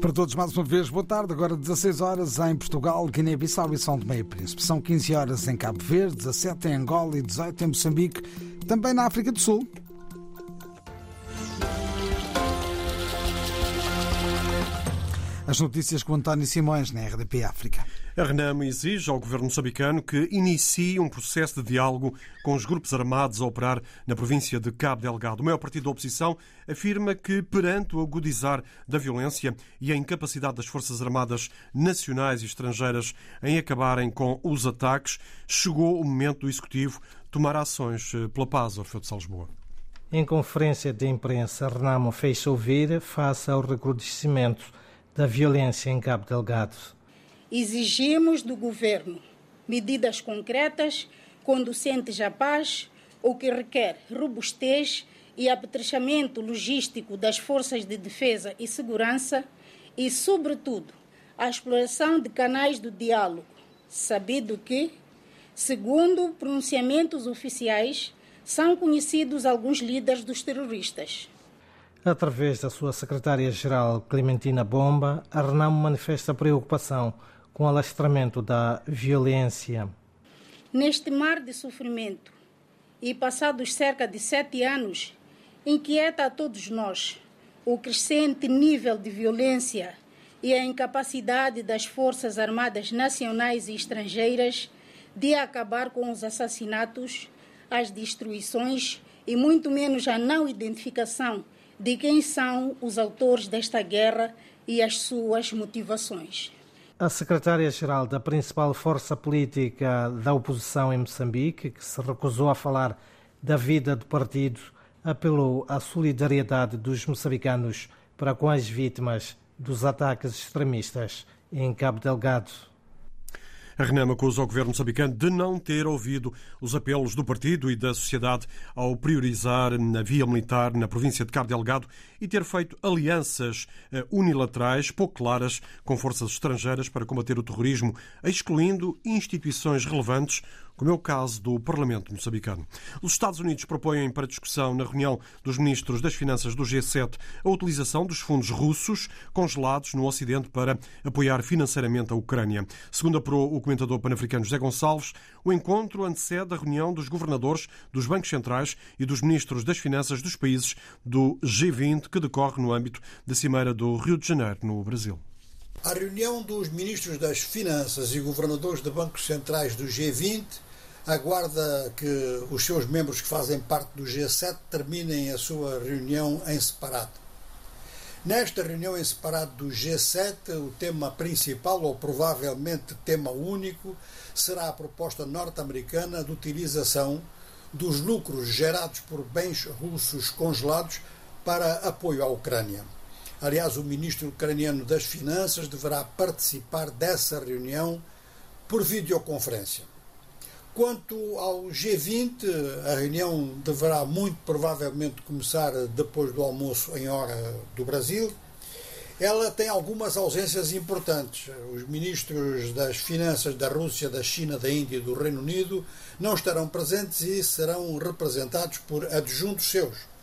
Para todos, mais uma vez, boa tarde. Agora 16 horas em Portugal, Guiné-Bissau e São Tomé e Príncipe. São 15 horas em Cabo Verde, 17 em Angola e 18 em Moçambique, também na África do Sul. As notícias com António Simões na RDP África. A Renamo exige ao governo moçambicano que inicie um processo de diálogo com os grupos armados a operar na província de Cabo Delgado. O maior partido da oposição afirma que, perante o agudizar da violência e a incapacidade das Forças Armadas nacionais e estrangeiras em acabarem com os ataques, chegou o momento do Executivo tomar ações eh, pela paz, Orfeu de Salzboa. Em conferência de imprensa, Renamo fez ouvir face ao recrudescimento da violência em Cabo Delgado. Exigimos do governo medidas concretas conducentes à paz, o que requer robustez e apetrechamento logístico das forças de defesa e segurança e, sobretudo, a exploração de canais do diálogo, sabido que, segundo pronunciamentos oficiais, são conhecidos alguns líderes dos terroristas. Através da sua secretária-geral Clementina Bomba, a Renamo manifesta preocupação com o alastramento da violência. Neste mar de sofrimento, e passados cerca de sete anos, inquieta a todos nós o crescente nível de violência e a incapacidade das Forças Armadas nacionais e estrangeiras de acabar com os assassinatos, as destruições e muito menos a não identificação de quem são os autores desta guerra e as suas motivações. A secretária-geral da principal força política da oposição em Moçambique, que se recusou a falar da vida do partido, apelou à solidariedade dos moçambicanos para com as vítimas dos ataques extremistas em Cabo Delgado. A Renamo acusa o governo moçambicano de não ter ouvido os apelos do partido e da sociedade ao priorizar a via militar na província de Cabo Delgado e ter feito alianças eh, unilaterais pouco claras com forças estrangeiras para combater o terrorismo, excluindo instituições relevantes como é o caso do Parlamento moçambicano. Os Estados Unidos propõem para discussão na reunião dos ministros das Finanças do G7 a utilização dos fundos russos congelados no Ocidente para apoiar financeiramente a Ucrânia. Segundo apurou o comentador pan-africano José Gonçalves, o encontro antecede a reunião dos governadores dos bancos centrais e dos ministros das Finanças dos países do G20 que decorre no âmbito da Cimeira do Rio de Janeiro, no Brasil. A reunião dos ministros das Finanças e governadores de bancos centrais do G20 aguarda que os seus membros que fazem parte do G7 terminem a sua reunião em separado. Nesta reunião em separado do G7, o tema principal, ou provavelmente tema único, será a proposta norte-americana de utilização dos lucros gerados por bens russos congelados para apoio à Ucrânia. Aliás, o ministro ucraniano das Finanças deverá participar dessa reunião por videoconferência. Quanto ao G20, a reunião deverá muito provavelmente começar depois do almoço em hora do Brasil. Ela tem algumas ausências importantes. Os ministros das Finanças da Rússia, da China, da Índia e do Reino Unido não estarão presentes e serão representados por adjuntos seus.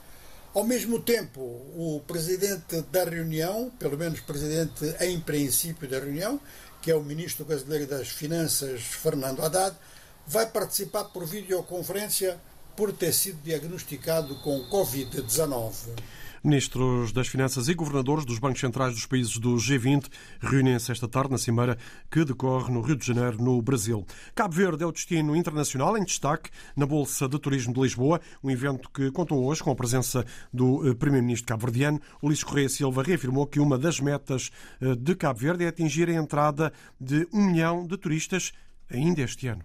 Ao mesmo tempo, o presidente da reunião, pelo menos presidente em princípio da reunião, que é o ministro brasileiro das Finanças, Fernando Haddad, vai participar por videoconferência por ter sido diagnosticado com Covid-19. Ministros das Finanças e governadores dos bancos centrais dos países do G20 reúnem-se esta tarde na cimeira que decorre no Rio de Janeiro, no Brasil. Cabo Verde é o destino internacional em destaque na Bolsa de Turismo de Lisboa, um evento que contou hoje com a presença do eh, Primeiro-Ministro cabo-verdiano. Ulisses Correia Silva reafirmou que uma das metas eh, de Cabo Verde é atingir a entrada de um milhão de turistas ainda este ano.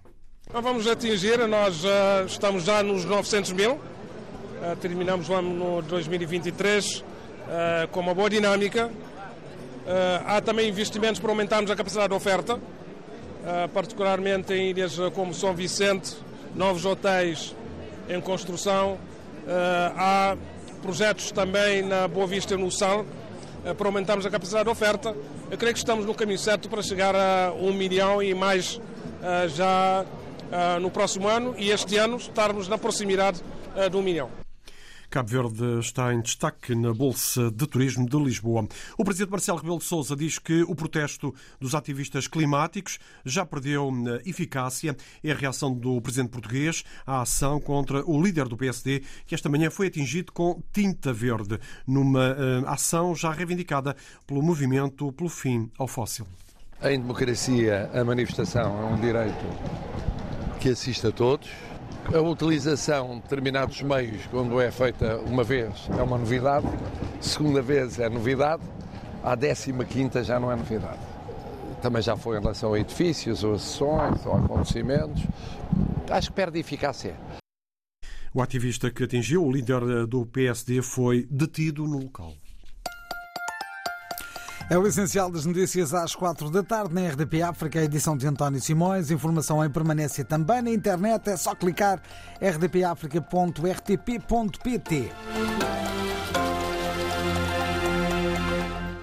Vamos atingir, nós uh, estamos já nos 900 mil, uh, terminamos o ano no 2023 uh, com uma boa dinâmica. há também investimentos para aumentarmos a capacidade de oferta, particularmente em ilhas como São Vicente, novos hotéis em construção. há projetos também na Boa Vista no Sal para aumentarmos a capacidade de oferta. Eu creio que estamos no caminho certo para chegar a um milhão e mais já no próximo ano e este ano estarmos na proximidade de um milhão. Cabo Verde está em destaque na Bolsa de Turismo de Lisboa. O presidente Marcelo Rebelo de Sousa diz que o protesto dos ativistas climáticos já perdeu eh, eficácia. É a reação do presidente português à ação contra o líder do PSD, que esta manhã foi atingido com tinta verde, numa ação já reivindicada pelo movimento pelo fim ao fóssil. Em democracia, a manifestação é um direito que assiste a todos. A utilização de determinados meios, quando é feita uma vez, é uma novidade, segunda vez é novidade, à décima quinta já não é novidade. Também já foi em relação a edifícios, ou a sessões, ou a acontecimentos. Acho que perde eficácia. O ativista que atingiu o líder do PSD foi detido no local. É o essencial das notícias às quatro da tarde na RDP África, edição de António Simões. Informação em permanência também na internet. É só clicar rdpafrica.rtp.pt.